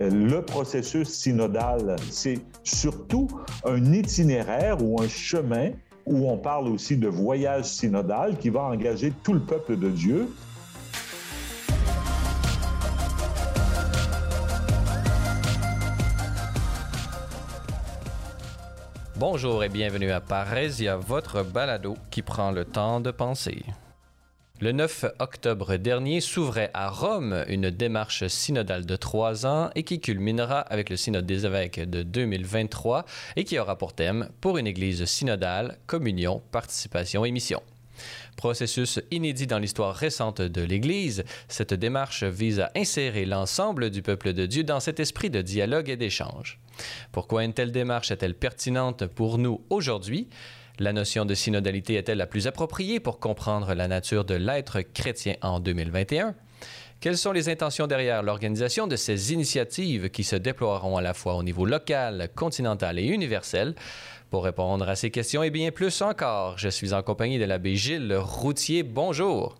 le processus synodal, c'est surtout un itinéraire ou un chemin où on parle aussi de voyage synodal qui va engager tout le peuple de Dieu Bonjour et bienvenue à Parésia, votre balado qui prend le temps de penser. Le 9 octobre dernier s'ouvrait à Rome une démarche synodale de trois ans et qui culminera avec le synode des évêques de 2023 et qui aura pour thème Pour une Église synodale, communion, participation et mission. Processus inédit dans l'histoire récente de l'Église, cette démarche vise à insérer l'ensemble du peuple de Dieu dans cet esprit de dialogue et d'échange. Pourquoi une telle démarche est-elle pertinente pour nous aujourd'hui? La notion de synodalité est-elle la plus appropriée pour comprendre la nature de l'être chrétien en 2021? Quelles sont les intentions derrière l'organisation de ces initiatives qui se déploieront à la fois au niveau local, continental et universel? Pour répondre à ces questions et bien plus encore, je suis en compagnie de l'abbé Gilles Routier. Bonjour.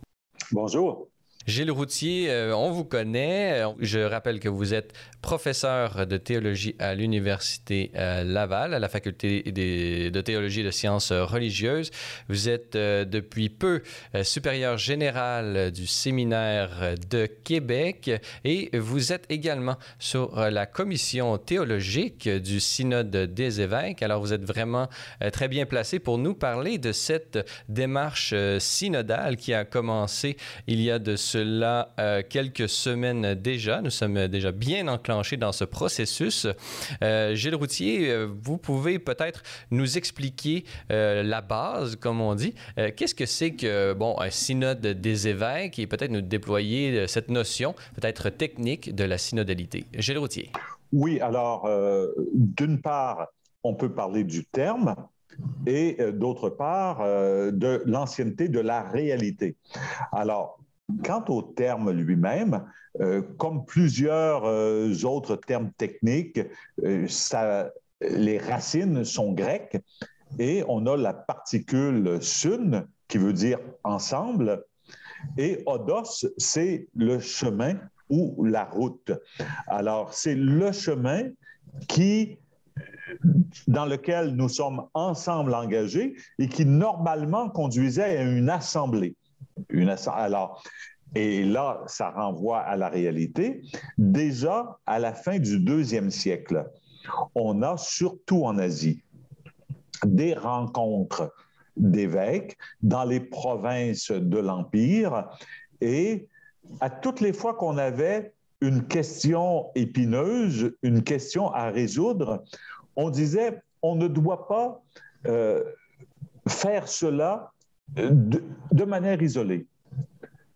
Bonjour. Gilles Routier, euh, on vous connaît. Je rappelle que vous êtes professeur de théologie à l'Université euh, Laval, à la faculté de théologie et de sciences religieuses. Vous êtes euh, depuis peu supérieur général du séminaire de Québec et vous êtes également sur la commission théologique du Synode des évêques. Alors vous êtes vraiment très bien placé pour nous parler de cette démarche synodale qui a commencé il y a de ce cela euh, quelques semaines déjà. Nous sommes déjà bien enclenchés dans ce processus. Euh, Gilles Routier, euh, vous pouvez peut-être nous expliquer la base, comme on dit. Qu'est-ce que c'est que, bon, un synode des évêques et peut-être nous déployer cette notion, peut-être technique, de la synodalité? Gilles Routier. Oui, alors, d'une part, on peut parler du terme, et d'autre part, de l'ancienneté de la réalité. Alors, Quant au terme lui-même, euh, comme plusieurs euh, autres termes techniques, euh, les racines sont grecques et on a la particule sun qui veut dire ensemble et odos, c'est le chemin ou la route. Alors, c'est le chemin dans lequel nous sommes ensemble engagés et qui normalement conduisait à une assemblée. Alors, et là, ça renvoie à la réalité. Déjà, à la fin du deuxième siècle, on a surtout en Asie des rencontres d'évêques dans les provinces de l'Empire et à toutes les fois qu'on avait une question épineuse, une question à résoudre, on disait on ne doit pas euh, faire cela de, manière isolée.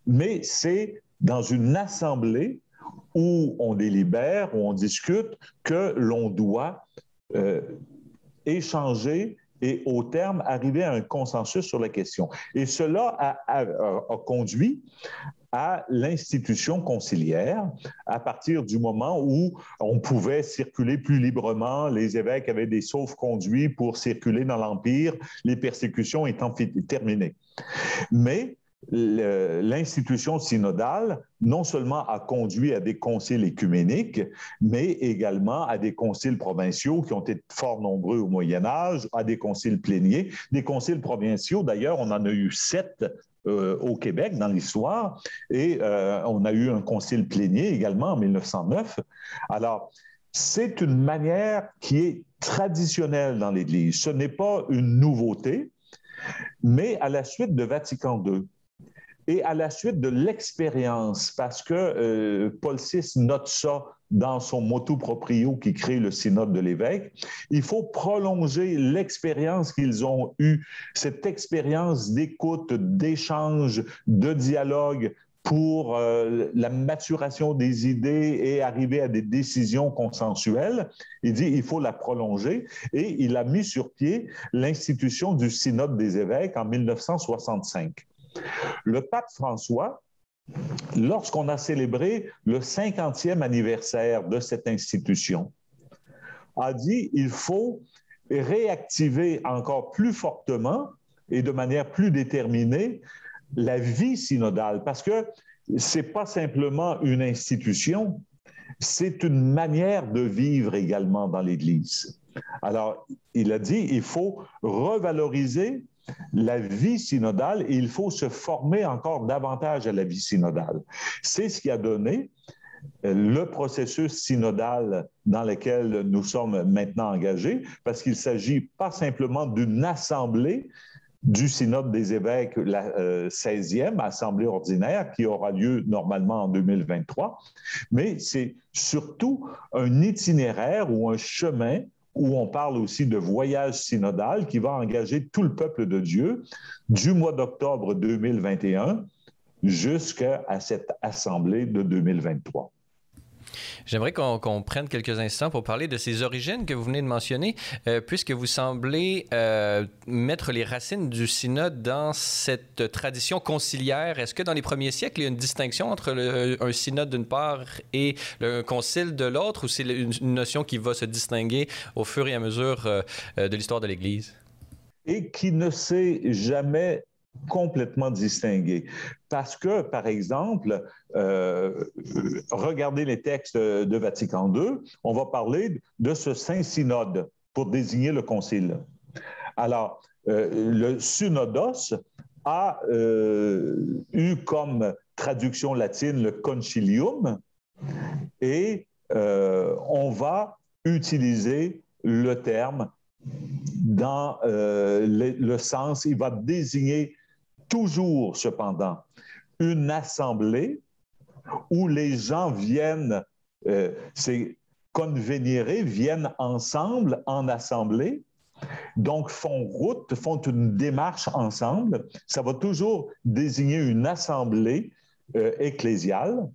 Mais c'est dans une assemblée où on délibère, où on discute, que l'on doit euh, échanger et au terme arriver à un consensus sur la question. Et cela a conduit à l'institution conciliaire à partir du moment où on pouvait circuler plus librement, les évêques avaient des sauf-conduits pour circuler dans l'Empire, les persécutions étant terminées. Mais l'institution synodale non seulement a conduit à des conciles écuméniques, mais également à des conciles provinciaux qui ont été fort nombreux au Moyen Âge, à des conciles pléniers. Des conciles provinciaux, d'ailleurs, on en a eu sept euh, au Québec dans l'histoire et euh, on a eu un concile plénier également en 1909. Alors, c'est une manière qui est traditionnelle dans l'Église. Ce n'est pas une nouveauté, mais à la suite de Vatican II, et à la suite de l'expérience, parce que euh, Paul VI note ça dans son motu proprio qui crée le synode de l'évêque, il faut prolonger l'expérience qu'ils ont eue, cette expérience d'écoute, d'échange, de dialogue pour euh, la maturation des idées et arriver à des décisions consensuelles. Il dit il faut la prolonger et il a mis sur pied l'institution du synode des évêques en 1965. Le pape François, lorsqu'on a célébré le 50e anniversaire de cette institution, a dit il faut réactiver encore plus fortement et de manière plus déterminée la vie synodale, parce que c'est pas simplement une institution, c'est une manière de vivre également dans l'Église. Alors, il a dit, il faut revaloriser la vie synodale et il faut se former encore davantage à la vie synodale. C'est ce qui a donné euh, le processus synodal dans lequel nous sommes maintenant engagés, parce qu'il s'agit pas simplement d'une assemblée du synode des évêques, la 16e euh, assemblée ordinaire qui aura lieu normalement en 2023, mais c'est surtout un itinéraire ou un chemin où on parle aussi de voyage synodal qui va engager tout le peuple de Dieu du mois d'octobre 2021 jusqu'à cette assemblée de 2023. J'aimerais qu'on prenne quelques instants pour parler de ces origines que vous venez de mentionner, euh, puisque vous semblez euh, mettre les racines du synode dans cette tradition conciliaire. Est-ce que dans les premiers siècles, il y a une distinction entre un synode d'une part et le concile de l'autre, ou c'est une, notion qui va se distinguer au fur et à mesure euh, de l'histoire de l'Église? Et qui ne s'est jamais complètement distingué. Parce que, par exemple, euh, regardez les textes de Vatican II, on va parler de ce Saint-Synode pour désigner le concile. Alors, euh, le synodos a euh, eu comme traduction latine le concilium et on va utiliser le terme dans le, sens, il va désigner toujours, cependant, une assemblée où les gens viennent, euh, c'est convénérer, viennent ensemble en assemblée, donc font route, font une démarche ensemble. Ça va toujours désigner une assemblée euh, ecclésiale.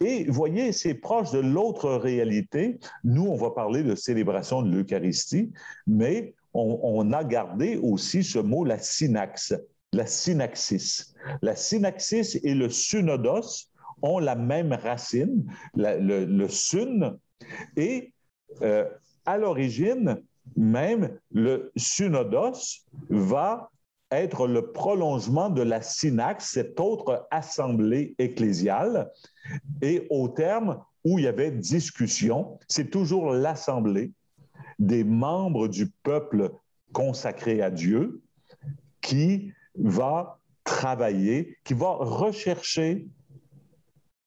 Et voyez, c'est proche de l'autre réalité. Nous, on va parler de célébration de l'Eucharistie, mais on, a gardé aussi ce mot, la synaxe la synaxis. La synaxis et le synodos ont la même racine, le, syn, et euh, à l'origine, même le synodos va être le prolongement de la synaxe, cette autre assemblée ecclésiale, et au terme où il y avait discussion, c'est toujours l'assemblée des membres du peuple consacré à Dieu qui va travailler, qui va rechercher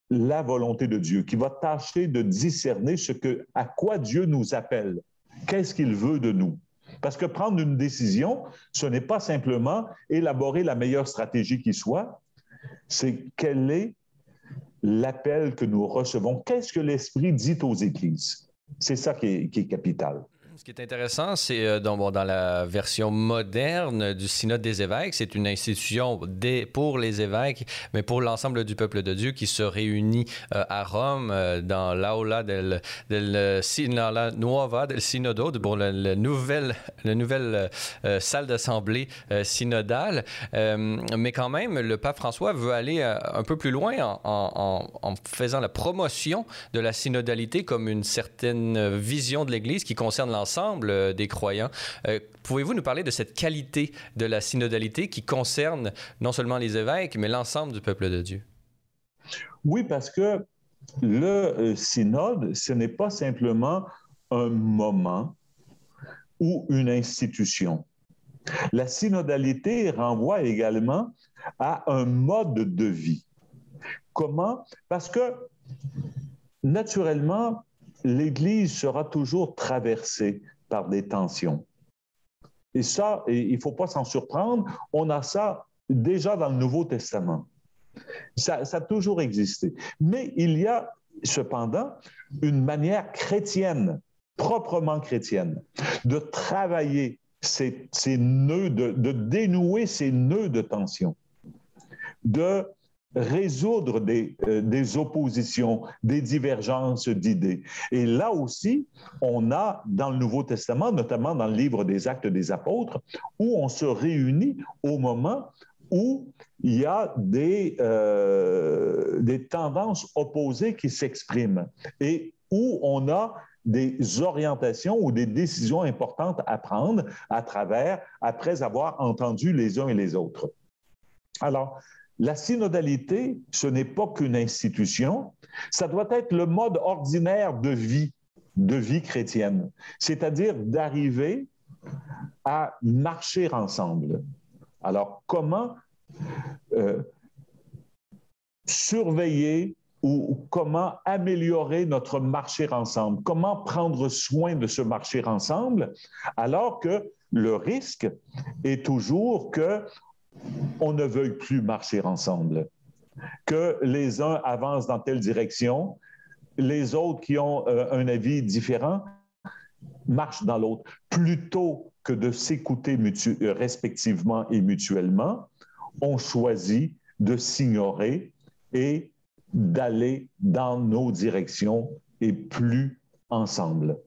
la volonté de Dieu, qui va tâcher de discerner ce que, à quoi Dieu nous appelle, qu'est-ce qu'il veut de nous? Parce que prendre une décision, ce n'est pas simplement élaborer la meilleure stratégie qui soit, c'est quel est l'appel que nous recevons, qu'est-ce que l'Esprit dit aux Églises? C'est ça qui est, qui est capital. Ce qui est intéressant, c'est euh, dans, la version moderne du Synode des évêques, c'est une institution pour les évêques, mais pour l'ensemble du peuple de Dieu qui se réunit euh, à Rome euh, dans l'aula del, del Nuova la, nouvelle, salle d'assemblée synodale. mais quand même, le pape François veut aller un peu plus loin en, en faisant la promotion de la synodalité comme une certaine vision de l'Église qui concerne l'ensemble ensemble euh, des croyants. Euh, pouvez-vous nous parler de cette qualité de la synodalité qui concerne non seulement les évêques, mais l'ensemble du peuple de Dieu? Oui, parce que le euh, synode, ce n'est pas simplement un moment ou une institution. La synodalité renvoie également à un mode de vie. Comment? Parce que, naturellement, l'Église sera toujours traversée par des tensions. Et ça, il ne faut pas s'en surprendre, on a ça déjà dans le Nouveau Testament. Ça, a toujours existé. Mais il y a cependant une manière chrétienne, proprement chrétienne, de travailler ces, nœuds, de, dénouer ces nœuds de tension, de résoudre euh, des, oppositions, des divergences d'idées. Et là aussi, on a dans le Nouveau Testament, notamment dans le livre des Actes des Apôtres, où on se réunit au moment où il y a des, euh, des tendances opposées qui s'expriment et où on a des orientations ou des décisions importantes à prendre à travers, après avoir entendu les uns et les autres. Alors, la synodalité, ce n'est pas qu'une institution, ça doit être le mode ordinaire de vie, de vie chrétienne, c'est-à-dire d'arriver à marcher ensemble. Alors, comment euh, surveiller ou comment améliorer notre marcher ensemble, comment prendre soin de ce marcher ensemble, alors que le risque est toujours que on ne veuille plus marcher ensemble, que les uns avancent dans telle direction, les autres qui ont euh, un avis différent marchent dans l'autre, plutôt que de s'écouter euh, respectivement et mutuellement, on choisit de s'ignorer et d'aller dans nos directions et plus ensemble.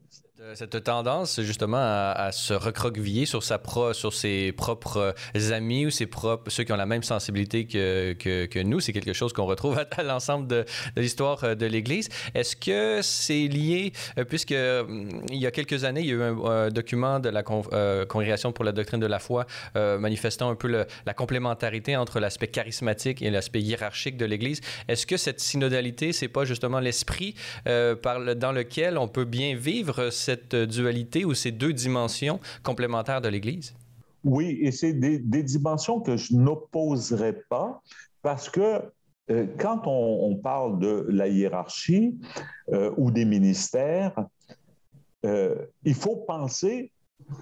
Euh, cette tendance justement à, se recroqueviller sur, sa pro, sur ses propres amis ou ses propres, ceux qui ont la même sensibilité que, que, nous, c'est quelque chose qu'on retrouve à, l'ensemble de, l'histoire euh, de l'Église. Est-ce que c'est lié, euh, puisque il y a quelques années, il y a eu un, document de la Congrégation pour la doctrine de la foi manifestant un peu la complémentarité entre l'aspect charismatique et l'aspect hiérarchique de l'Église. Est-ce que cette synodalité, c'est pas justement l'esprit dans lequel on peut bien vivre cette cette dualité ou ces deux dimensions complémentaires de l'Église? Oui, et c'est des, dimensions que je n'opposerai pas parce que euh, quand on, parle de la hiérarchie euh, ou des ministères, euh, il faut penser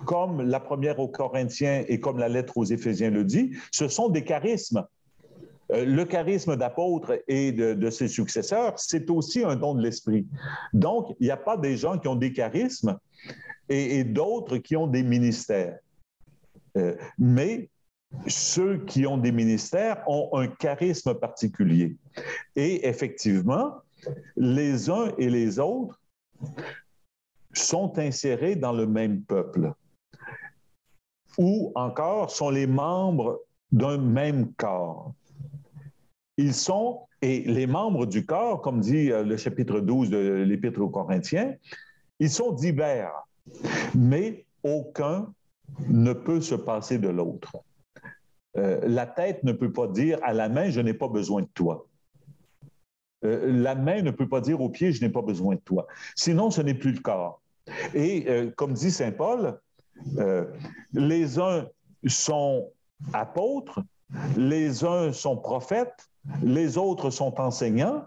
comme la première aux Corinthiens et comme la lettre aux Éphésiens le dit, ce sont des charismes. Le charisme d'apôtre et de, ses successeurs, c'est aussi un don de l'esprit. Donc, il n'y a pas des gens qui ont des charismes et, d'autres qui ont des ministères. Euh, mais ceux qui ont des ministères ont un charisme particulier. Et effectivement, les uns et les autres sont insérés dans le même peuple ou encore sont les membres d'un même corps. Ils sont, et les membres du corps, comme dit euh, le chapitre 12 de l'Épître aux Corinthiens, ils sont divers, mais aucun ne peut se passer de l'autre. Euh, la tête ne peut pas dire à la main, je n'ai pas besoin de toi. Euh, la main ne peut pas dire au pied, je n'ai pas besoin de toi. Sinon, ce n'est plus le corps. Et comme dit Saint Paul, les uns sont apôtres, les uns sont prophètes, les autres sont enseignants,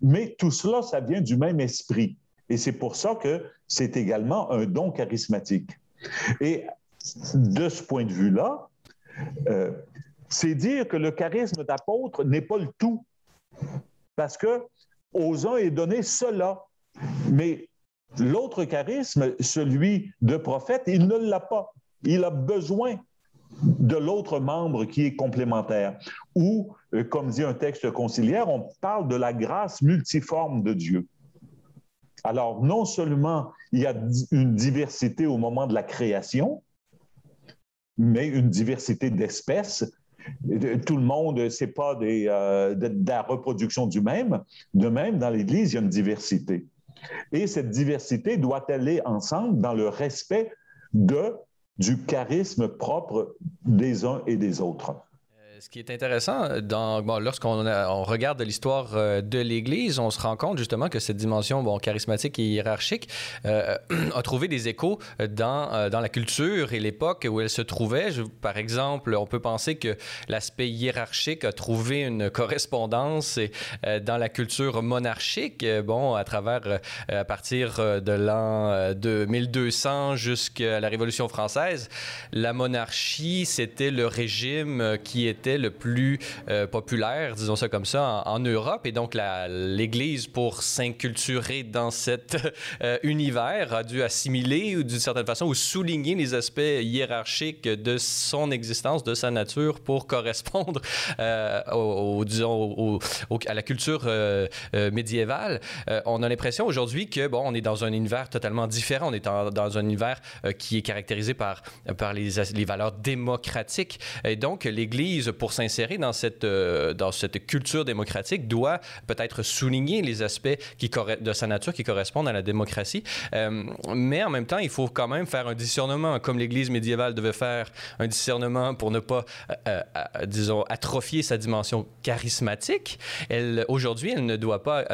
mais tout cela, ça vient du même esprit. Et c'est pour ça que c'est également un don charismatique. Et de ce point de vue-là, euh, c'est dire que le charisme d'apôtre n'est pas le tout. Parce que aux uns est donné cela. Mais l'autre charisme, celui de prophète, il ne l'a pas. Il a besoin de l'autre membre qui est complémentaire. Ou, euh, comme dit un texte conciliaire, on parle de la grâce multiforme de Dieu. Alors, non seulement il y a une diversité au moment de la création, mais une diversité d'espèces. Tout le monde, c'est pas euh, de, la reproduction du même. De même, dans l'Église, il y a une diversité. Et cette diversité doit aller ensemble dans le respect de, du charisme propre des uns et des autres ce qui est intéressant, lorsqu'on on regarde l'histoire euh, de l'Église, on se rend compte justement que cette dimension bon, charismatique et hiérarchique euh, a trouvé des échos dans, euh, dans la culture et l'époque où elle se trouvait. par exemple, on peut penser que l'aspect hiérarchique a trouvé une correspondance dans la culture monarchique, bon, à travers, à partir de l'an de 1200 jusqu'à la Révolution française. La monarchie, c'était le régime qui était le plus euh, populaire, disons ça comme ça, en, Europe. Et donc, l'Église, pour s'inculturer dans cet euh, univers, a dû assimiler ou d'une certaine façon ou souligner les aspects hiérarchiques de son existence, de sa nature, pour correspondre euh, au, disons, à la culture médiévale. on a l'impression aujourd'hui que, bon, on est dans un univers totalement différent. On est dans un univers qui est caractérisé par, par les, les valeurs démocratiques. Et donc, l'Église pour s'insérer dans cette, dans cette culture démocratique, doit peut-être souligner les aspects qui de sa nature qui correspondent à la démocratie. mais en même temps, il faut quand même faire un discernement, comme l'Église médiévale devait faire un discernement pour ne pas, disons, atrophier sa dimension charismatique. Aujourd'hui, elle ne doit pas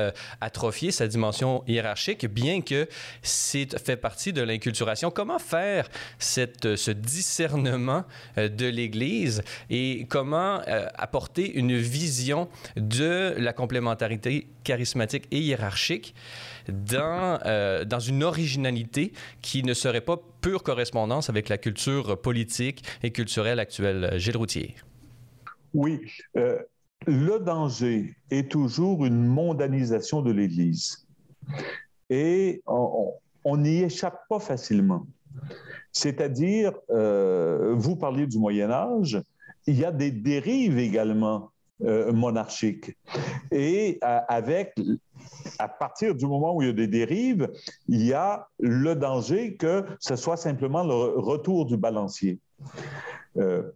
atrophier sa dimension hiérarchique, bien que c'est fait partie de l'inculturation. Comment faire ce discernement euh, de l'Église et comment euh, apporter une vision de la complémentarité charismatique et hiérarchique dans, euh, dans une originalité qui ne serait pas pure correspondance avec la culture politique et culturelle actuelle. Gilles Routier. Oui. le danger est toujours une mondanisation de l'Église. Et on n'y échappe pas facilement. C'est-à-dire, euh, vous parliez du Moyen Âge, il y a des dérives également euh, monarchiques. Et avec, à partir du moment où il y a des dérives, il y a le danger que ce soit simplement le retour du balancier. Euh,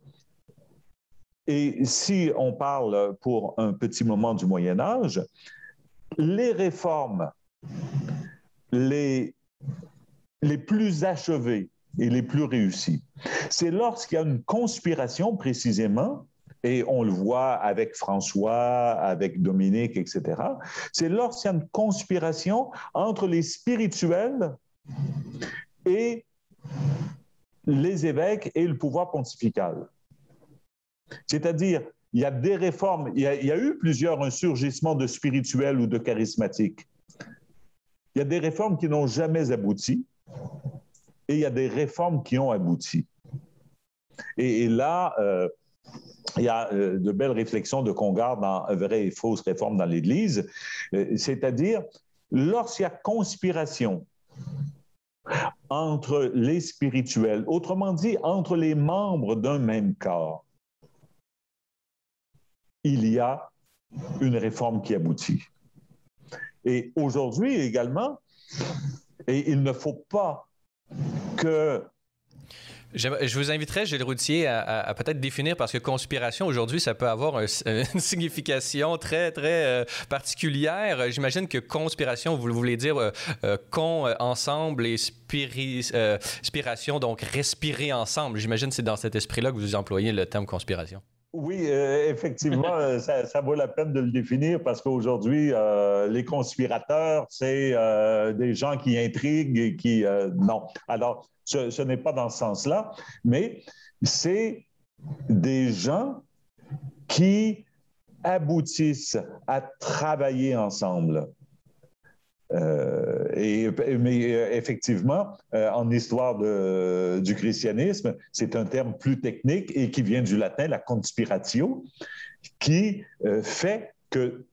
et si on parle pour un petit moment du Moyen Âge, les réformes, les, les plus achevées et les plus réussis. C'est lorsqu'il y a une conspiration précisément, et on le voit avec François, avec Dominique, etc., c'est lorsqu'il y a une conspiration entre les spirituels et les évêques et le pouvoir pontifical. C'est-à-dire, il y a des réformes, il y a, eu plusieurs insurgissements de spirituels ou de charismatiques. Il y a des réformes qui n'ont jamais abouti et il y a des réformes qui ont abouti. Et, là, euh, il y a euh, de belles réflexions de Congarde dans Vraies et fausses réformes dans l'Église, euh, c'est-à-dire lorsqu'il y a conspiration entre les spirituels, autrement dit, entre les membres d'un même corps, il y a une réforme qui aboutit. Et aujourd'hui également, et il ne faut pas je vous inviterais, Gilles Routier, à, peut-être définir, parce que conspiration, aujourd'hui, ça peut avoir une signification très, très euh, particulière. J'imagine que conspiration, vous voulez dire euh, euh, con ensemble et spiration, donc respirer ensemble. J'imagine que c'est dans cet esprit-là que vous employez le terme conspiration. Oui, euh, effectivement, euh, ça, vaut la peine de le définir parce qu'aujourd'hui, euh, les conspirateurs, c'est des gens qui intriguent et qui... non. Alors, ce, ce n'est pas dans ce sens-là, mais c'est des gens qui aboutissent à travailler ensemble. Euh, et, mais euh, effectivement, euh, en histoire du christianisme, c'est un terme plus technique et qui vient du latin, la conspiratio, qui fait que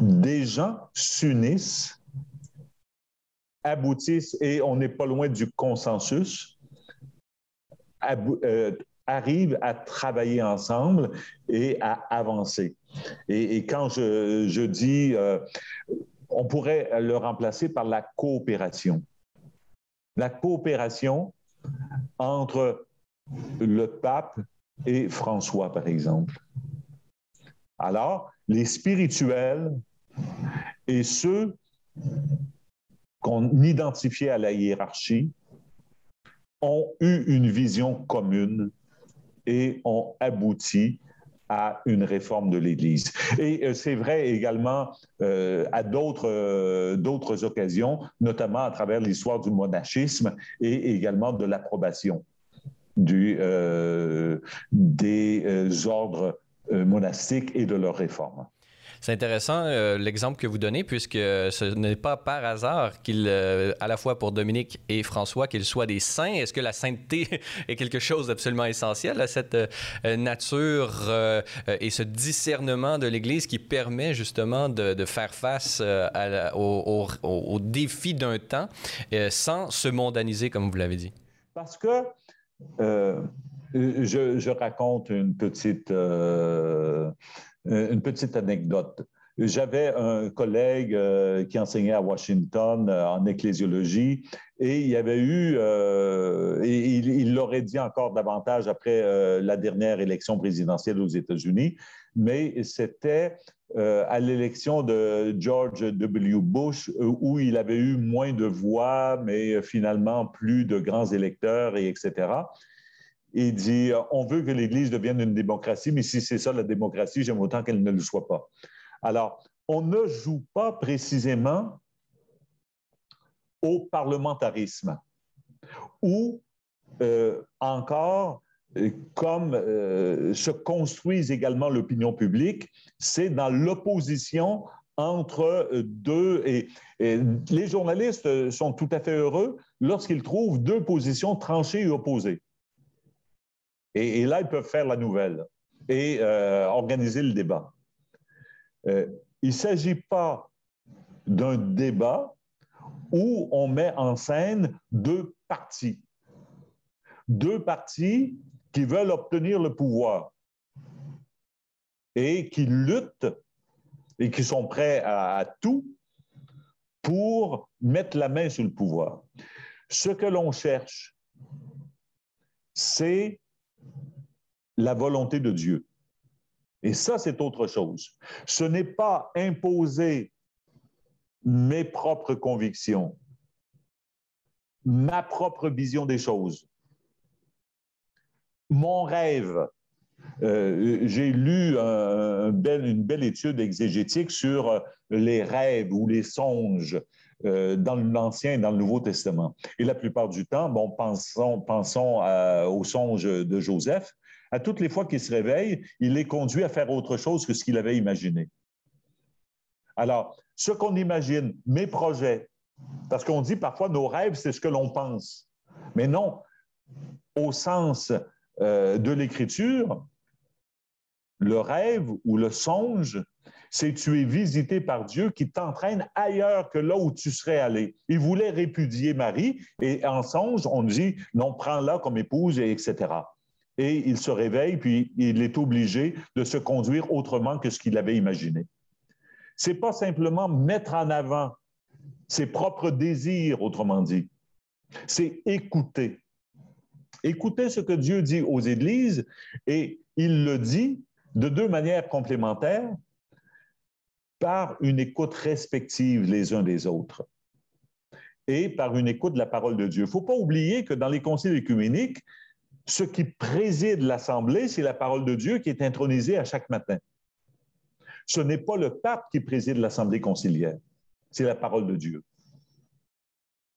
des gens s'unissent, aboutissent, et on n'est pas loin du consensus, arrivent à travailler ensemble et à avancer. Et, quand je dis on pourrait le remplacer par la coopération. La coopération entre le pape et François, par exemple. Alors, les spirituels et ceux qu'on identifiait à la hiérarchie ont eu une vision commune et ont abouti à une réforme de l'Église. Et euh, c'est vrai également euh, à d'autres euh, d'autres occasions, notamment à travers l'histoire du monachisme et également de l'approbation des ordres monastiques et de leurs réformes. C'est intéressant euh, l'exemple que vous donnez, puisque ce n'est pas par hasard qu'il, euh, à la fois pour Dominique et François, qu'ils soient des saints. Est-ce que la sainteté est quelque chose d'absolument essentiel à cette euh, nature et ce discernement de l'Église qui permet justement de, faire face aux défis d'un temps sans se mondaniser, comme vous l'avez dit? Parce que je, raconte une petite, une petite anecdote. j'avais un collègue euh, qui enseignait à Washington euh, en ecclésiologie et il y avait eu, euh, et il l'aurait dit encore davantage après la dernière élection présidentielle aux États-Unis, mais c'était à l'élection de George W. Bush où il avait eu moins de voix, mais finalement plus de grands électeurs, et etc. Il dit, on veut que l'Église devienne une démocratie, mais si c'est ça la démocratie, j'aime autant qu'elle ne le soit pas. Alors, on ne joue pas précisément au parlementarisme ou euh, encore, euh, comme euh, se construise également l'opinion publique, c'est dans l'opposition entre deux et, les journalistes sont tout à fait heureux lorsqu'ils trouvent deux positions tranchées et opposées. Et, là, ils peuvent faire la nouvelle et organiser le débat. Euh, il ne s'agit pas d'un débat où on met en scène deux partis. Deux partis qui veulent obtenir le pouvoir et qui luttent et qui sont prêts à, tout pour mettre la main sur le pouvoir. Ce que l'on cherche, c'est la volonté de Dieu. Et ça, c'est autre chose. Ce n'est pas imposer mes propres convictions, ma propre vision des choses, mon rêve. Euh, j'ai lu une belle étude exégétique sur les rêves ou les songes euh, dans l'Ancien et dans le Nouveau Testament. Et la plupart du temps, bon, pensons aux songes de Joseph à toutes les fois qu'il se réveille, il est conduit à faire autre chose que ce qu'il avait imaginé. Alors, ce qu'on imagine, mes projets, parce qu'on dit parfois nos rêves, c'est ce que l'on pense. Mais non, au sens euh, de l'écriture, le rêve ou le songe, c'est tu es visité par Dieu qui t'entraîne ailleurs que là où tu serais allé. Il voulait répudier Marie et en songe, on dit non, prends-la comme épouse, etc et il se réveille, puis il est obligé de se conduire autrement que ce qu'il avait imaginé. C'est pas simplement mettre en avant ses propres désirs, autrement dit. C'est écouter. Écouter ce que Dieu dit aux églises, et il le dit de deux manières complémentaires, par une écoute respective les uns des autres et par une écoute de la parole de Dieu. Il ne faut pas oublier que dans les conciles écuméniques, ce qui préside l'Assemblée, c'est la parole de Dieu qui est intronisée à chaque matin. Ce n'est pas le pape qui préside l'Assemblée conciliaire, c'est la parole de Dieu.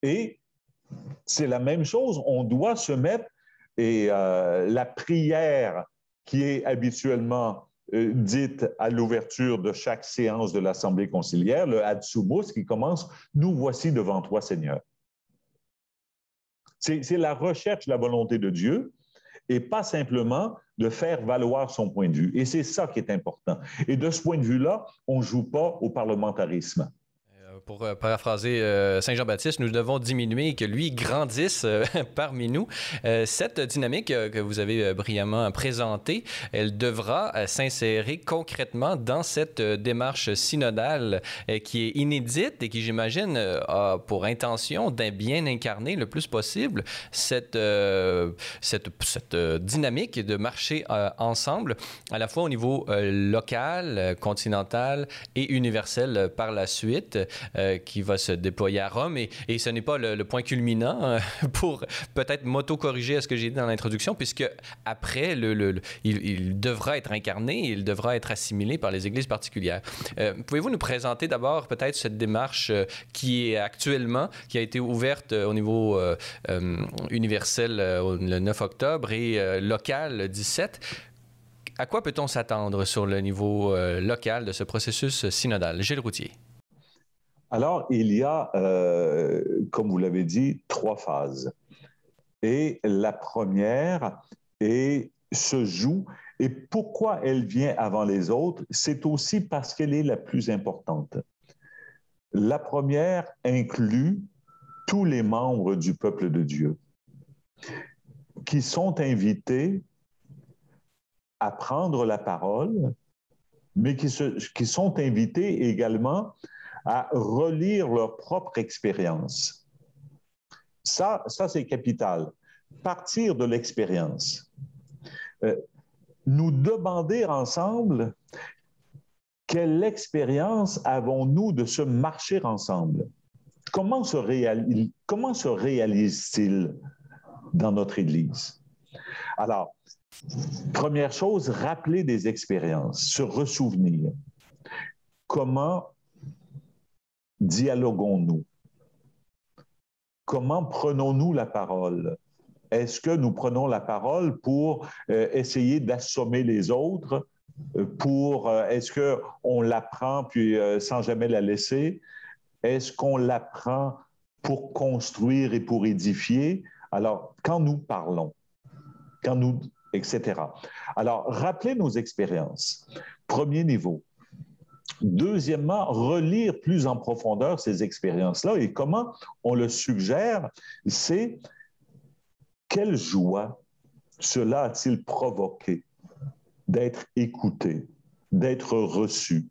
Et c'est la même chose, on doit se mettre, et euh, la prière qui est habituellement euh, dite à l'ouverture de chaque séance de l'Assemblée conciliaire, le Hadsumos, qui commence Nous voici devant toi, Seigneur. C'est la recherche de la volonté de Dieu et pas simplement de faire valoir son point de vue. Et c'est ça qui est important. Et de ce point de vue-là, on ne joue pas au parlementarisme pour euh, paraphraser euh, Saint Jean-Baptiste, nous devons diminuer et que lui grandisse euh, parmi nous. cette dynamique que vous avez brillamment présentée, elle devra s'insérer concrètement dans cette démarche synodale qui est inédite et qui, j'imagine, a pour intention d'un bien incarner le plus possible cette, cette, cette dynamique de marcher ensemble, à la fois au niveau local, continental et universel par la suite. Euh, qui va se déployer à Rome. Et, ce n'est pas le, point culminant euh, pour peut-être m'auto-corriger à ce que j'ai dit dans l'introduction, puisque après, il, devra être incarné, il devra être assimilé par les églises particulières. Euh, pouvez-vous nous présenter d'abord peut-être cette démarche qui est actuellement, qui a été ouverte au niveau universel le 9 octobre et local le 17? À quoi peut-on s'attendre sur le niveau local de ce processus synodal? Gilles Routier. Alors, il y a, euh, comme vous l'avez dit, trois phases. Et la première est, se joue, et pourquoi elle vient avant les autres, c'est aussi parce qu'elle est la plus importante. La première inclut tous les membres du peuple de Dieu qui sont invités à prendre la parole mais qui, qui sont invités également à relire leur propre expérience. Ça, ça c'est capital. Partir de l'expérience. Euh, nous demander ensemble quelle expérience avons-nous de ce marcher ensemble? Comment se, comment se réalise-t-il dans notre Église? Alors, première chose, rappeler des expériences, se ressouvenir. Comment dialoguons-nous? Comment prenons-nous la parole? Est-ce que nous prenons la parole pour euh, essayer d'assommer les autres? Euh, pour euh, est-ce qu'on la prend puis sans jamais la laisser? Est-ce qu'on la prend pour construire et pour édifier? Alors, quand nous parlons, quand nous, etc. Alors, rappelez nos expériences. Premier niveau. Deuxièmement, relire plus en profondeur ces expériences-là. Et comment on le suggère, c'est quelle joie cela a-t-il provoqué d'être écouté, d'être reçu?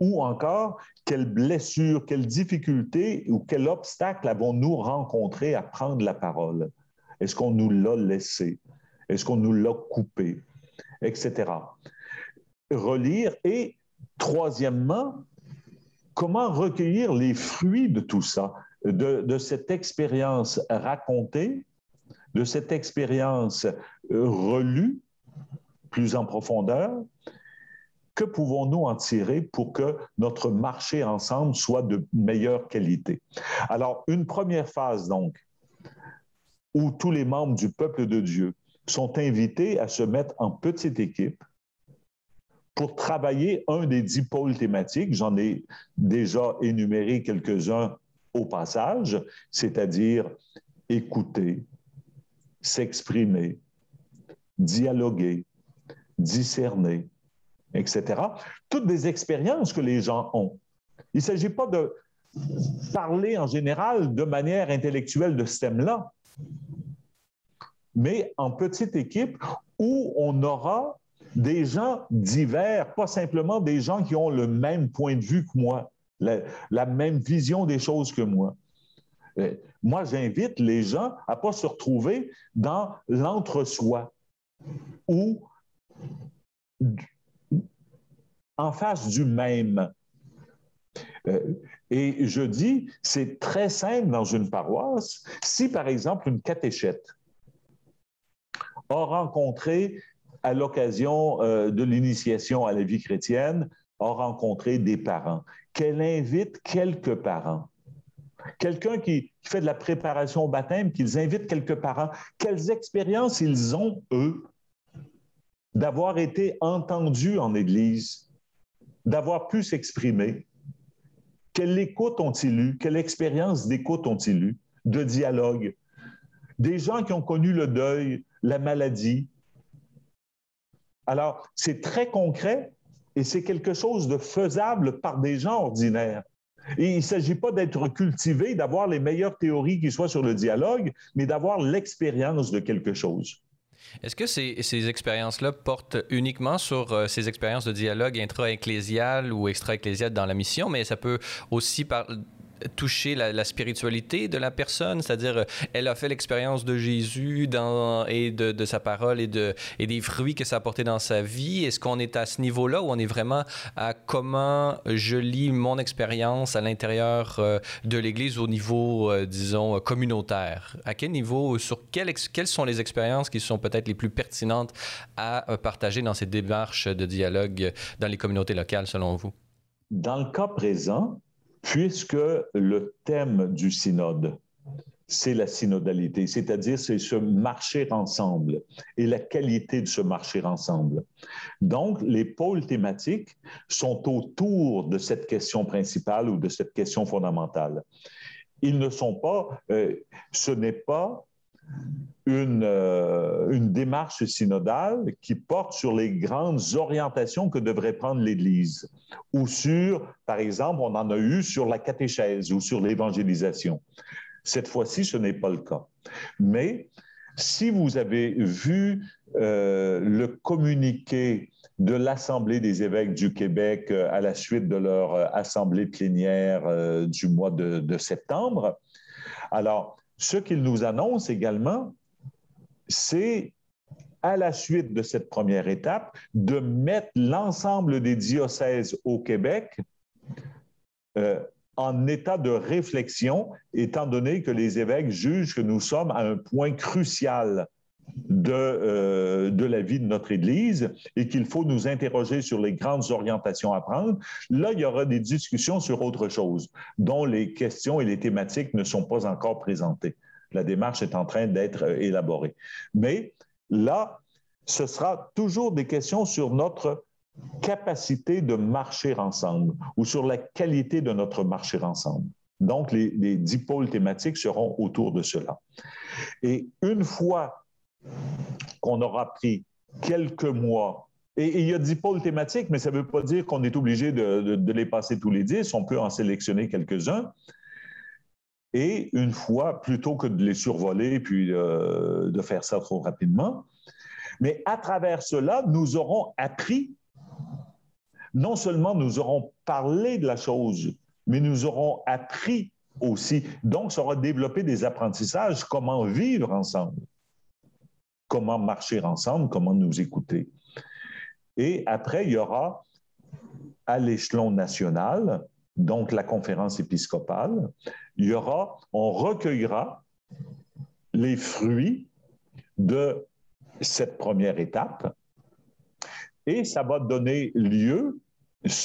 Ou encore, quelle blessure, quelle difficulté ou quel obstacle avons-nous rencontré à prendre la parole? Est-ce qu'on nous l'a laissé? Est-ce qu'on nous l'a coupé? Etc. Relire. Et troisièmement, comment recueillir les fruits de tout ça, de, cette expérience racontée de cette expérience euh, relue plus en profondeur, que pouvons-nous en tirer pour que notre marché ensemble soit de meilleure qualité? Alors, une première phase, donc, où tous les membres du peuple de Dieu sont invités à se mettre en petite équipe pour travailler un des dix pôles thématiques. J'en ai déjà énuméré quelques-uns au passage, c'est-à-dire écouter, s'exprimer, dialoguer, discerner, etc. Toutes des expériences que les gens ont. Il ne s'agit pas de parler en général de manière intellectuelle de ce thème-là, mais en petite équipe où on aura des gens divers, pas simplement des gens qui ont le même point de vue que moi, la, même vision des choses que moi. Euh, moi, j'invite les gens à ne pas se retrouver dans l'entre-soi ou en face du même. Euh, et je dis, c'est très simple dans une paroisse. Si, par exemple, une catéchète a rencontré, à l'occasion euh, de l'initiation à la vie chrétienne, a rencontré des parents, qu'elle invite quelques parents quelqu'un qui, fait de la préparation au baptême, qu'ils invitent quelques parents, quelles expériences ils ont, eux, d'avoir été entendus en Église, d'avoir pu s'exprimer? Quelle écoute ont-ils eu? Quelle expérience d'écoute ont-ils eu? De dialogue? Des gens qui ont connu le deuil, la maladie. Alors, c'est très concret et c'est quelque chose de faisable par des gens ordinaires. Et il ne s'agit pas d'être cultivé, d'avoir les meilleures théories qui soient sur le dialogue, mais d'avoir l'expérience de quelque chose. Est-ce que ces, ces expériences-là portent uniquement sur euh, ces expériences de dialogue intra-ecclésial ou extra-ecclésial dans la mission, mais ça peut aussi par toucher la, spiritualité de la personne, c'est-à-dire euh, elle a fait l'expérience de Jésus et de, sa parole et, de, et des fruits que ça a apporté dans sa vie. Est-ce qu'on est à ce niveau-là ou on est vraiment à comment je lis mon expérience à l'intérieur euh, de l'Église au niveau, euh, disons, communautaire? À quel niveau, sur quelles sont les expériences qui sont peut-être les plus pertinentes à partager dans ces démarches de dialogue dans les communautés locales, selon vous? Dans le cas présent, puisque le thème du synode, c'est la synodalité, c'est-à-dire c'est ce marcher ensemble et la qualité de ce marcher ensemble. Donc, les pôles thématiques sont autour de cette question principale ou de cette question fondamentale. Ils ne sont pas, euh, ce n'est pas une, euh, une, démarche synodale qui porte sur les grandes orientations que devrait prendre l'Église, ou sur, par exemple, on en a eu sur la catéchèse ou sur l'évangélisation. Cette fois-ci, ce n'est pas le cas. Mais si vous avez vu le communiqué de l'Assemblée des évêques du Québec à la suite de leur assemblée plénière du mois de septembre, alors, ce qu'ils nous annoncent également, c'est à la suite de cette première étape, de mettre l'ensemble des diocèses au Québec euh, en état de réflexion, étant donné que les évêques jugent que nous sommes à un point crucial de, euh, de la vie de notre Église et qu'il faut nous interroger sur les grandes orientations à prendre. Là, il y aura des discussions sur autre chose, dont les questions et les thématiques ne sont pas encore présentées. La démarche est en train d'être euh, élaborée. Mais Là, ce sera toujours des questions sur notre capacité de marcher ensemble ou sur la qualité de notre marcher ensemble. Donc, les, les dix pôles thématiques seront autour de cela. Et une fois qu'on aura pris quelques mois, et, il y a dix pôles thématiques, mais ça ne veut pas dire qu'on est obligé de, les passer tous les dix, on peut en sélectionner quelques-uns. Et une fois, plutôt que de les survoler puis euh, de faire ça trop rapidement, mais à travers cela, nous aurons appris, non seulement nous aurons parlé de la chose, mais nous aurons appris aussi. Donc, ça aura développé des apprentissages, comment vivre ensemble, comment marcher ensemble, comment nous écouter. Et après, il y aura à l'échelon national, donc la conférence épiscopale, il y aura, on recueillera les fruits de cette première étape et ça va donner lieu,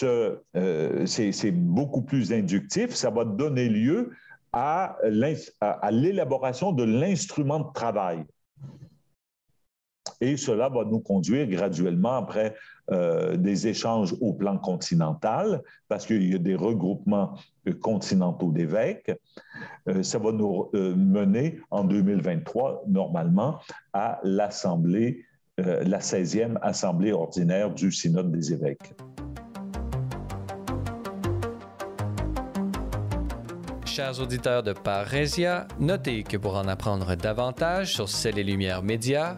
euh, c'est beaucoup plus inductif, ça va donner lieu à l'élaboration de l'instrument de travail. Et cela va nous conduire graduellement après euh, des échanges au plan continental, parce qu'il y a des regroupements continentaux d'évêques. Euh, ça va nous euh, mener en 2023, normalement, à l'Assemblée, la 16e Assemblée ordinaire du Synode des évêques. Chers auditeurs de Parésia, notez que pour en apprendre davantage sur Celles et Lumières Médias,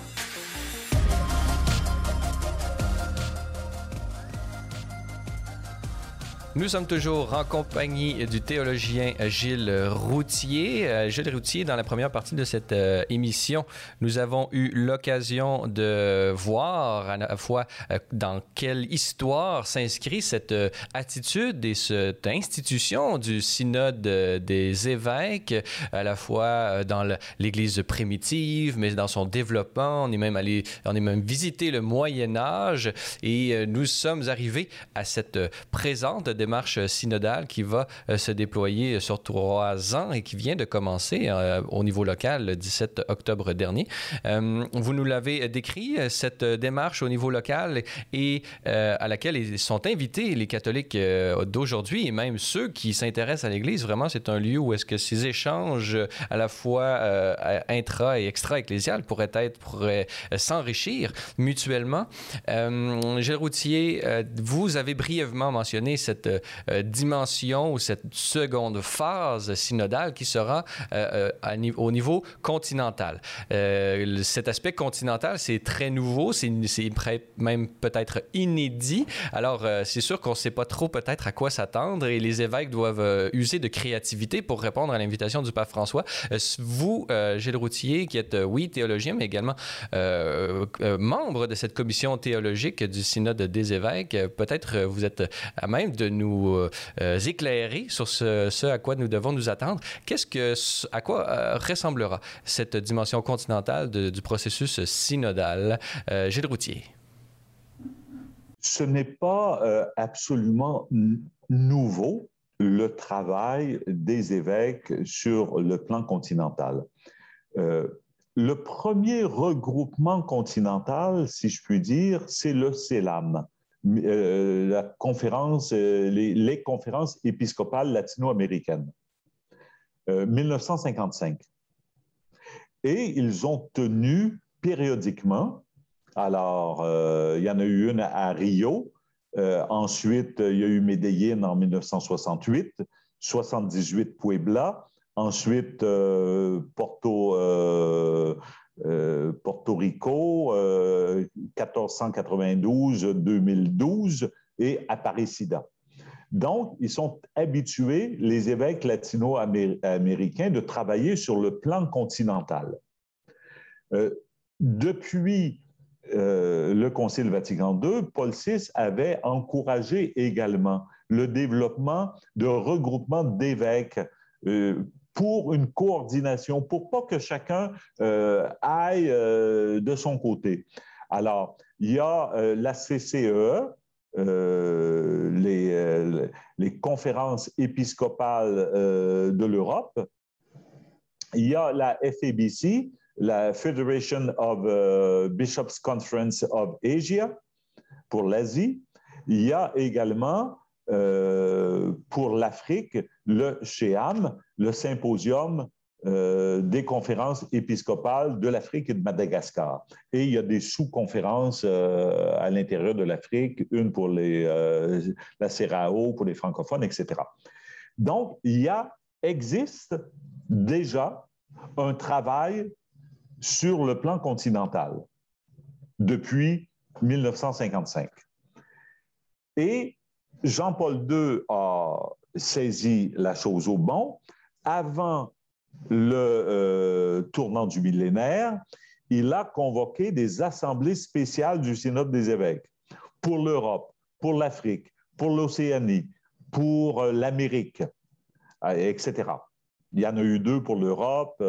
Nous sommes toujours en compagnie du théologien Gilles Routier. Euh, Gilles Routier, dans la première partie de cette euh, émission, nous avons eu l'occasion de voir à la fois euh, dans quelle histoire s'inscrit cette attitude et cette institution du synode des évêques, à la fois dans l'Église primitive, mais dans son développement. On est même allé, on est même visité le Moyen Âge et nous sommes arrivés à cette présente démarche synodale qui va euh, se déployer sur trois ans et qui vient de commencer euh, au niveau local le 17 octobre dernier. Euh, vous nous l'avez décrit, cette démarche au niveau local et à laquelle sont invités les catholiques d'aujourd'hui et même ceux qui s'intéressent à l'Église. Vraiment, c'est un lieu où est-ce que ces échanges à la fois intra et extra-ecclésial pourraient être, pourraient s'enrichir mutuellement. Gilles Routier, vous avez brièvement mentionné cette euh, dimension ou cette seconde phase synodale qui sera euh, euh, au niveau continental. cet aspect continental, c'est très nouveau, c'est même peut-être inédit. Alors, c'est sûr qu'on ne sait pas trop peut-être à quoi s'attendre et les évêques doivent user de créativité pour répondre à l'invitation du pape François. vous, Gilles Routier, qui êtes, oui, théologien, mais également membre de cette commission théologique du synode des évêques, peut-être vous êtes à même de nous nous éclairer sur ce, à quoi nous devons nous attendre. Qu'est-ce que, à quoi ressemblera cette dimension continentale du processus synodal? Gilles Routier? Ce n'est pas absolument nouveau le travail des évêques sur le plan continental. Euh, le premier regroupement continental, si je puis dire, c'est le CELAM, euh, la conférence, euh, les, conférences épiscopales latino-américaines, 1955. Et ils ont tenu périodiquement, alors il y en a eu une à Rio, euh, ensuite, il y a eu Medellín en 1968, 78 Puebla, ensuite euh, Porto, euh, Porto Rico, 1492, 2012 et Aparecida. Donc, ils sont habitués, les évêques latino-américains, de travailler sur le plan continental. depuis euh, le Concile Vatican II, Paul VI avait encouragé également le développement de regroupements d'évêques euh, pour une coordination, pour pas que chacun euh, aille de son côté. Alors, il y a la CCE, les, les, conférences épiscopales de l'Europe. Il y a la FABC, la Federation of Bishops Conference of Asia pour l'Asie. Il y a également euh, pour l'Afrique le SHEAM, le symposium euh, des conférences épiscopales de l'Afrique et de Madagascar. Et il y a des sous-conférences euh, à l'intérieur de l'Afrique, une pour les, la CERAO, pour les francophones, etc. Donc, il y a, existe déjà un travail sur le plan continental depuis 1955. Et Jean-Paul II a saisi la chose au bon. Avant le euh, tournant du millénaire, il a convoqué des assemblées spéciales du Synode des évêques pour l'Europe, pour l'Afrique, pour l'Océanie, pour euh, l'Amérique, euh, etc. Il y en a eu deux pour l'Europe.